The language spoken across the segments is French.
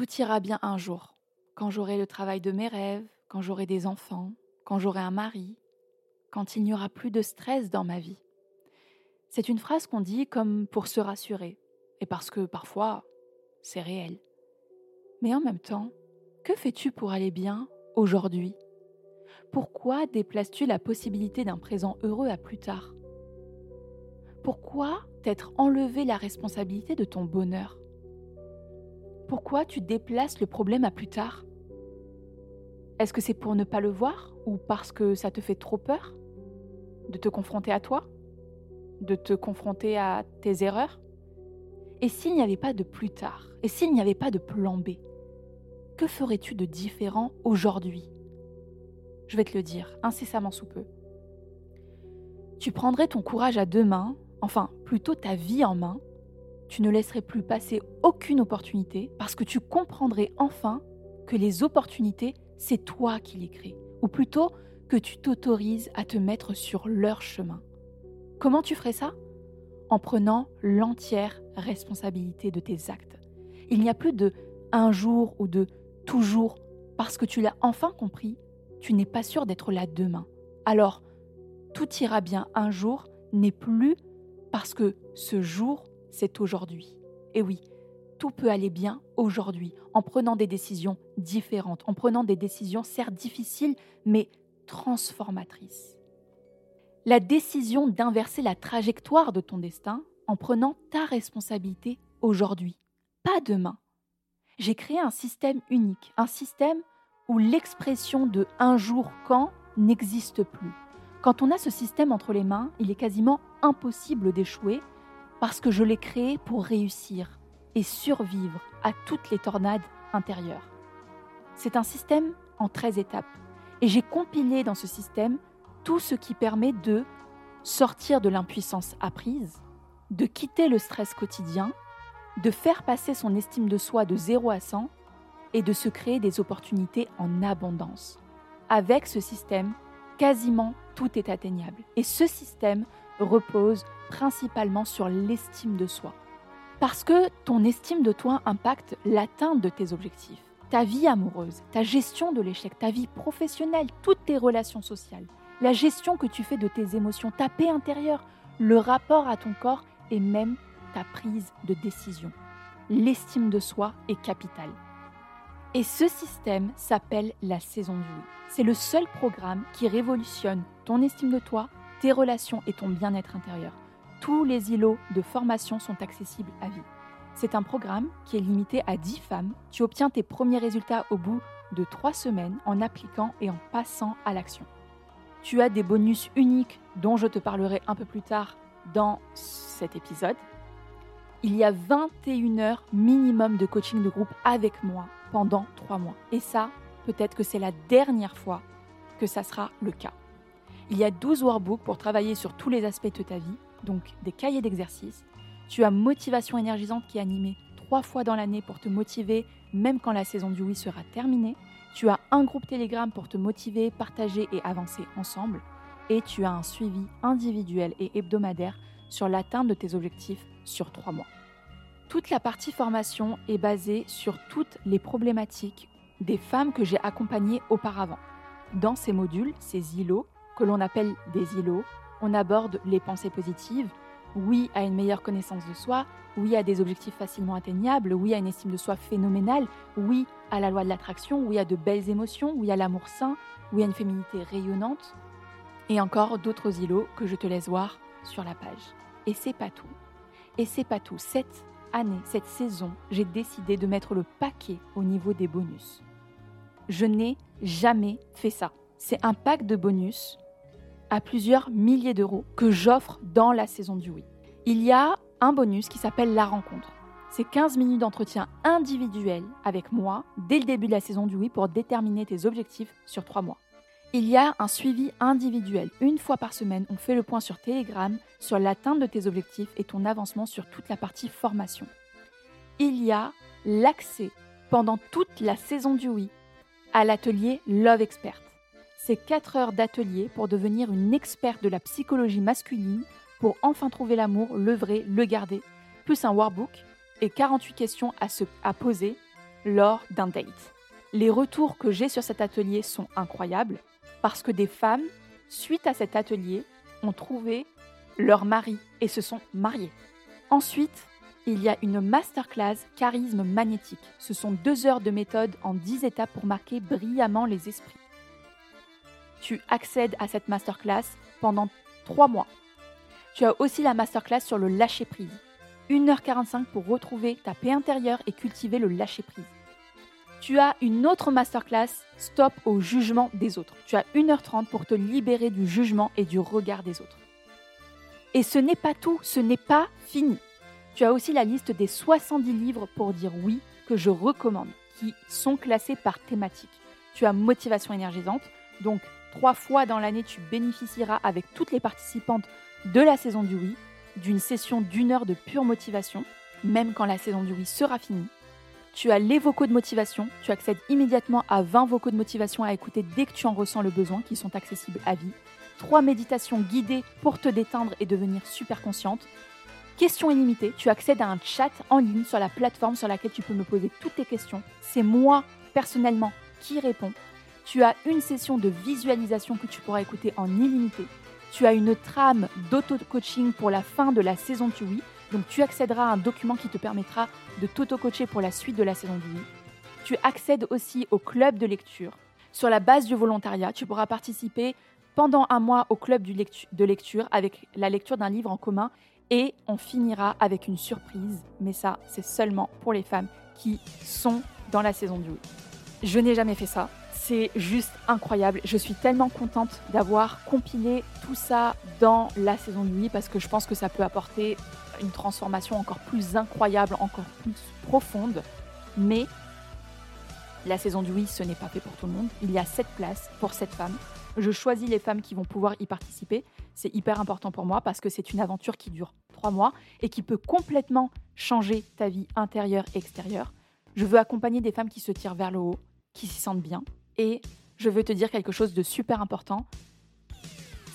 Tout ira bien un jour, quand j'aurai le travail de mes rêves, quand j'aurai des enfants, quand j'aurai un mari, quand il n'y aura plus de stress dans ma vie. C'est une phrase qu'on dit comme pour se rassurer, et parce que parfois, c'est réel. Mais en même temps, que fais-tu pour aller bien aujourd'hui? Pourquoi déplaces-tu la possibilité d'un présent heureux à plus tard? Pourquoi t'être enlevé la responsabilité de ton bonheur? Pourquoi tu déplaces le problème à plus tard? Est-ce que c'est pour ne pas le voir ou parce que ça te fait trop peur De te confronter à toi De te confronter à tes erreurs? Et s'il n'y avait pas de plus tard Et s'il n'y avait pas de plan B Que ferais-tu de différent aujourd'hui? Je vais te le dire incessamment sous peu. Tu prendrais ton courage à deux mains enfin plutôt ta vie en main, tu ne laisserais plus passer aucune opportunité parce que tu comprendrais enfin que les opportunités, c'est toi qui les crées, ou plutôt que tu t'autorises à te mettre sur leur chemin. Comment tu ferais ça? En prenant l'entière responsabilité de tes actes. Il n'y a plus de un jour ou de toujours, parce que tu l'as enfin compris, tu n'es pas sûr d'être là demain. Alors, tout ira bien un jour n'est plus parce que ce jour, c'est aujourd'hui. Et oui, tout peut aller bien aujourd'hui en prenant des décisions différentes, en prenant des décisions certes difficiles, mais transformatrices. La décision d'inverser la trajectoire de ton destin en prenant ta responsabilité aujourd'hui, pas demain. J'ai créé un système unique, un système où l'expression de un jour quand n'existe plus. Quand on a ce système entre les mains, il est quasiment impossible d'échouer parce que je l'ai créé pour réussir et survivre à toutes les tornades intérieures. C'est un système en 13 étapes et j'ai compilé dans ce système tout ce qui permet de sortir de l'impuissance apprise, de quitter le stress quotidien, de faire passer son estime de soi de 0 à 100 et de se créer des opportunités en abondance. Avec ce système, quasiment tout est atteignable. Et ce système repose principalement sur l'estime de soi. Parce que ton estime de toi impacte l'atteinte de tes objectifs, ta vie amoureuse, ta gestion de l'échec, ta vie professionnelle, toutes tes relations sociales, la gestion que tu fais de tes émotions, ta paix intérieure, le rapport à ton corps et même ta prise de décision. L'estime de soi est capitale. Et ce système s'appelle la saison du oui. C'est le seul programme qui révolutionne ton estime de toi, tes relations et ton bien-être intérieur. Tous les îlots de formation sont accessibles à vie. C'est un programme qui est limité à 10 femmes. Tu obtiens tes premiers résultats au bout de 3 semaines en appliquant et en passant à l'action. Tu as des bonus uniques dont je te parlerai un peu plus tard dans cet épisode. Il y a 21 heures minimum de coaching de groupe avec moi pendant trois mois. Et ça, peut-être que c'est la dernière fois que ça sera le cas. Il y a 12 workbooks pour travailler sur tous les aspects de ta vie, donc des cahiers d'exercice. Tu as Motivation énergisante qui est animée trois fois dans l'année pour te motiver, même quand la saison du oui sera terminée. Tu as un groupe Telegram pour te motiver, partager et avancer ensemble. Et tu as un suivi individuel et hebdomadaire sur l'atteinte de tes objectifs sur trois mois. Toute la partie formation est basée sur toutes les problématiques des femmes que j'ai accompagnées auparavant. Dans ces modules, ces îlots, que l'on appelle des îlots, on aborde les pensées positives, oui à une meilleure connaissance de soi, oui à des objectifs facilement atteignables, oui à une estime de soi phénoménale, oui à la loi de l'attraction, oui à de belles émotions, oui à l'amour sain, oui à une féminité rayonnante, et encore d'autres îlots que je te laisse voir sur la page. Et c'est pas tout. Et c'est pas tout. Cette année, cette saison, j'ai décidé de mettre le paquet au niveau des bonus. Je n'ai jamais fait ça. C'est un pack de bonus à plusieurs milliers d'euros que j'offre dans la saison du oui. Il y a un bonus qui s'appelle la rencontre. C'est 15 minutes d'entretien individuel avec moi dès le début de la saison du oui pour déterminer tes objectifs sur trois mois. Il y a un suivi individuel. Une fois par semaine, on fait le point sur Telegram sur l'atteinte de tes objectifs et ton avancement sur toute la partie formation. Il y a l'accès pendant toute la saison du oui à l'atelier Love Expert. C'est 4 heures d'atelier pour devenir une experte de la psychologie masculine pour enfin trouver l'amour, le vrai, le garder, plus un workbook et 48 questions à, se, poser lors d'un date. Les retours que j'ai sur cet atelier sont incroyables parce que des femmes, suite à cet atelier, ont trouvé leur mari et se sont mariées. Ensuite, il y a une masterclass charisme magnétique. Ce sont deux heures de méthode en dix étapes pour marquer brillamment les esprits. Tu accèdes à cette masterclass pendant trois mois. Tu as aussi la masterclass sur le lâcher prise. 1h45 pour retrouver ta paix intérieure et cultiver le lâcher prise. Tu as une autre masterclass Stop au jugement des autres. Tu as 1h30 pour te libérer du jugement et du regard des autres. Et ce n'est pas tout, ce n'est pas fini. Tu as aussi la liste des 70 livres pour dire oui que je recommande, qui sont classés par thématique. Tu as motivation énergisante, donc trois fois dans l'année tu bénéficieras avec toutes les participantes de la saison du oui, d'une session d'une heure de pure motivation, même quand la saison du oui sera finie. Tu as les vocaux de motivation, tu accèdes immédiatement à 20 vocaux de motivation à écouter dès que tu en ressens le besoin, qui sont accessibles à vie. Trois méditations guidées pour te détendre et devenir super consciente. Questions illimitées, tu accèdes à un chat en ligne sur la plateforme sur laquelle tu peux me poser toutes tes questions. C'est moi, personnellement, qui réponds. Tu as une session de visualisation que tu pourras écouter en illimité. Tu as une trame d'auto-coaching pour la fin de la saison du oui. Donc tu accéderas à un document qui te permettra de t'auto-coacher pour la suite de la saison du oui. Tu accèdes aussi au club de lecture. Sur la base du volontariat, tu pourras participer pendant un mois au club de lecture avec la lecture d'un livre en commun et on finira avec une surprise. Mais ça, c'est seulement pour les femmes qui sont dans la saison du oui. Je n'ai jamais fait ça. C'est juste incroyable. Je suis tellement contente d'avoir compilé tout ça dans la saison de nuit parce que je pense que ça peut apporter une transformation encore plus incroyable, encore plus profonde. Mais la saison du oui, ce n'est pas fait pour tout le monde. Il y a sept places pour sept femmes. Je choisis les femmes qui vont pouvoir y participer. C'est hyper important pour moi parce que c'est une aventure qui dure trois mois et qui peut complètement changer ta vie intérieure et extérieure. Je veux accompagner des femmes qui se tirent vers le haut, qui s'y sentent bien, et je veux te dire quelque chose de super important.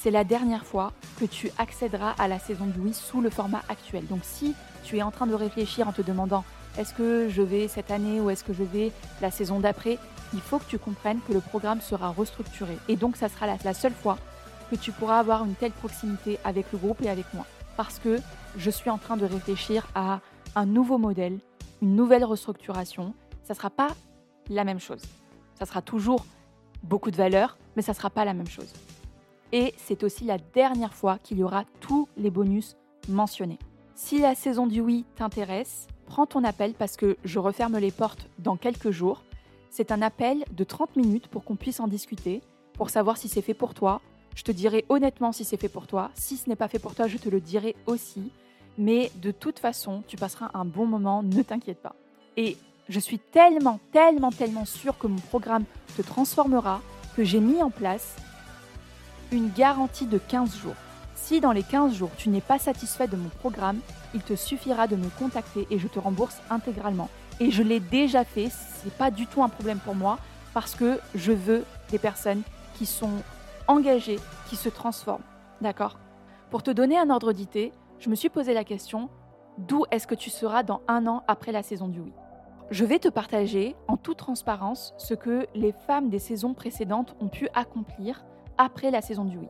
C'est la dernière fois que tu accéderas à la saison du oui sous le format actuel. Donc si tu es en train de réfléchir en te demandant est-ce que je vais cette année ou est-ce que je vais la saison d'après, il faut que tu comprennes que le programme sera restructuré. Et donc ça sera la, la seule fois que tu pourras avoir une telle proximité avec le groupe et avec moi. Parce que je suis en train de réfléchir à un nouveau modèle, une nouvelle restructuration. Ça ne sera pas la même chose. Ça sera toujours beaucoup de valeur, mais ça ne sera pas la même chose. Et c'est aussi la dernière fois qu'il y aura tous les bonus mentionnés. Si la saison du oui t'intéresse, prends ton appel parce que je referme les portes dans quelques jours. C'est un appel de 30 minutes pour qu'on puisse en discuter, pour savoir si c'est fait pour toi. Je te dirai honnêtement si c'est fait pour toi. Si ce n'est pas fait pour toi, je te le dirai aussi. Mais de toute façon, tu passeras un bon moment, ne t'inquiète pas. Et je suis tellement, tellement, tellement sûre que mon programme te transformera que j'ai mis en place une garantie de 15 jours. Si dans les 15 jours tu n'es pas satisfait de mon programme, il te suffira de me contacter et je te rembourse intégralement. Et je l'ai déjà fait, c'est pas du tout un problème pour moi parce que je veux des personnes qui sont engagées, qui se transforment. D'accord? Pour te donner un ordre d'idée, je me suis posé la question d'où est-ce que tu seras dans un an après la saison du oui? Je vais te partager en toute transparence ce que les femmes des saisons précédentes ont pu accomplir après la saison du oui.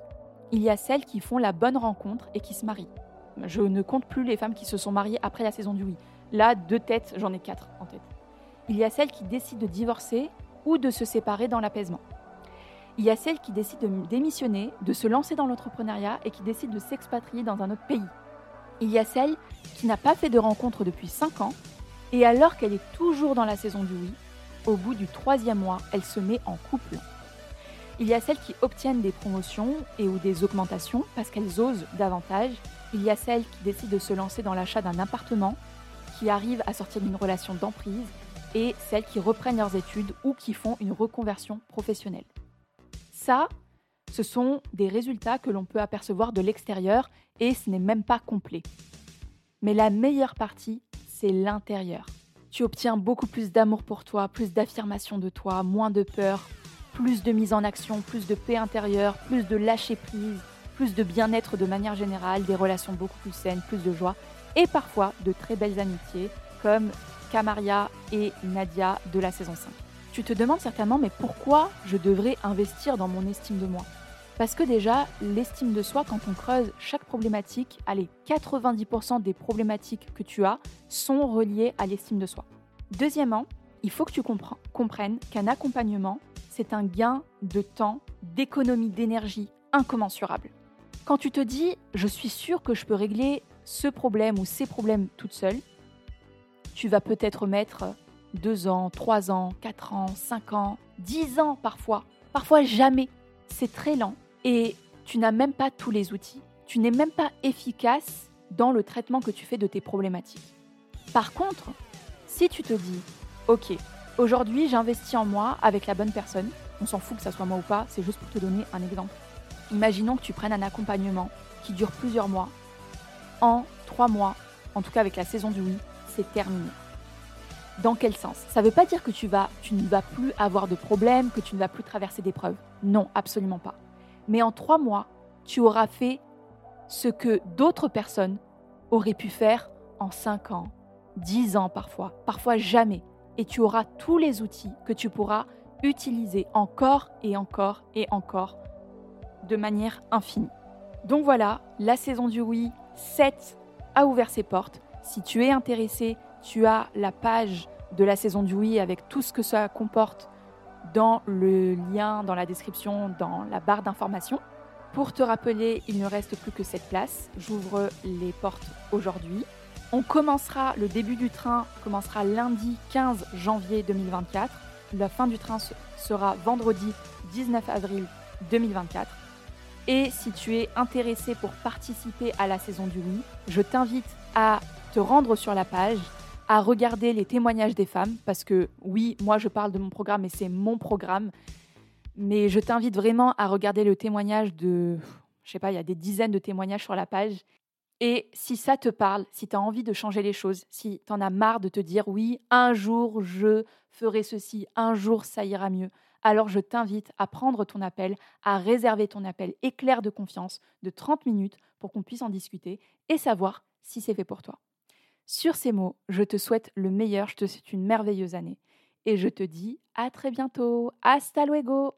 Il y a celles qui font la bonne rencontre et qui se marient. Je ne compte plus les femmes qui se sont mariées après la saison du oui. Là, deux têtes, j'en ai quatre en tête. Il y a celles qui décident de divorcer ou de se séparer dans l'apaisement. Il y a celles qui décident de démissionner, de se lancer dans l'entrepreneuriat et qui décident de s'expatrier dans un autre pays. Il y a celle qui n'a pas fait de rencontre depuis 5 ans et alors qu'elle est toujours dans la saison du oui, au bout du troisième mois, elle se met en couple. Il y a celles qui obtiennent des promotions et ou des augmentations parce qu'elles osent davantage. Il y a celles qui décident de se lancer dans l'achat d'un appartement, qui arrivent à sortir d'une relation d'emprise, et celles qui reprennent leurs études ou qui font une reconversion professionnelle. Ça, ce sont des résultats que l'on peut apercevoir de l'extérieur et ce n'est même pas complet. Mais la meilleure partie, l'intérieur. Tu obtiens beaucoup plus d'amour pour toi, plus d'affirmation de toi, moins de peur, plus de mise en action, plus de paix intérieure, plus de lâcher prise, plus de bien-être de manière générale, des relations beaucoup plus saines, plus de joie et parfois de très belles amitiés comme Kamaria et Nadia de la saison 5. Tu te demandes certainement, mais pourquoi je devrais investir dans mon estime de moi? Parce que déjà, l'estime de soi, quand on creuse chaque problématique, allez, 90% des problématiques que tu as sont reliées à l'estime de soi. Deuxièmement, il faut que tu comprennes qu'un accompagnement, c'est un gain de temps, d'économie d'énergie incommensurable. Quand tu te dis, je suis sûr que je peux régler ce problème ou ces problèmes toute seule, tu vas peut-être mettre deux ans, trois ans, quatre ans, cinq ans, dix ans parfois, parfois jamais. C'est très lent et tu n'as même pas tous les outils. Tu n'es même pas efficace dans le traitement que tu fais de tes problématiques. Par contre, si tu te dis, ok, aujourd'hui j'investis en moi avec la bonne personne, on s'en fout que ça soit moi ou pas, c'est juste pour te donner un exemple. Imaginons que tu prennes un accompagnement qui dure plusieurs mois. En trois mois, en tout cas avec la saison du oui, c'est terminé. Dans quel sens? Ça ne veut pas dire que tu, tu ne vas plus avoir de problèmes, que tu ne vas plus traverser d'épreuves. Non, absolument pas. Mais en trois mois, tu auras fait ce que d'autres personnes auraient pu faire en cinq ans, dix ans parfois, parfois jamais. Et tu auras tous les outils que tu pourras utiliser encore et encore et encore de manière infinie. Donc voilà, la saison du oui 7 a ouvert ses portes. Si tu es intéressé, tu as la page de la saison du oui avec tout ce que ça comporte dans le lien, dans la description, dans la barre d'information. Pour te rappeler, il ne reste plus que cette place. J'ouvre les portes aujourd'hui. On commencera, le début du train commencera lundi 15 janvier 2024. La fin du train sera vendredi 19 avril 2024. Et si tu es intéressé pour participer à la saison du oui, je t'invite à te rendre sur la page, à regarder les témoignages des femmes, parce que oui, moi je parle de mon programme et c'est mon programme, mais je t'invite vraiment à regarder le témoignage de, je sais pas, il y a des dizaines de témoignages sur la page. Et si ça te parle, si tu as envie de changer les choses, si tu en as marre de te dire oui, un jour je ferai ceci, un jour ça ira mieux, alors je t'invite à prendre ton appel, à réserver ton appel éclair de confiance de 30 minutes pour qu'on puisse en discuter et savoir si c'est fait pour toi. Sur ces mots, je te souhaite le meilleur, je te souhaite une merveilleuse année et je te dis à très bientôt. Hasta luego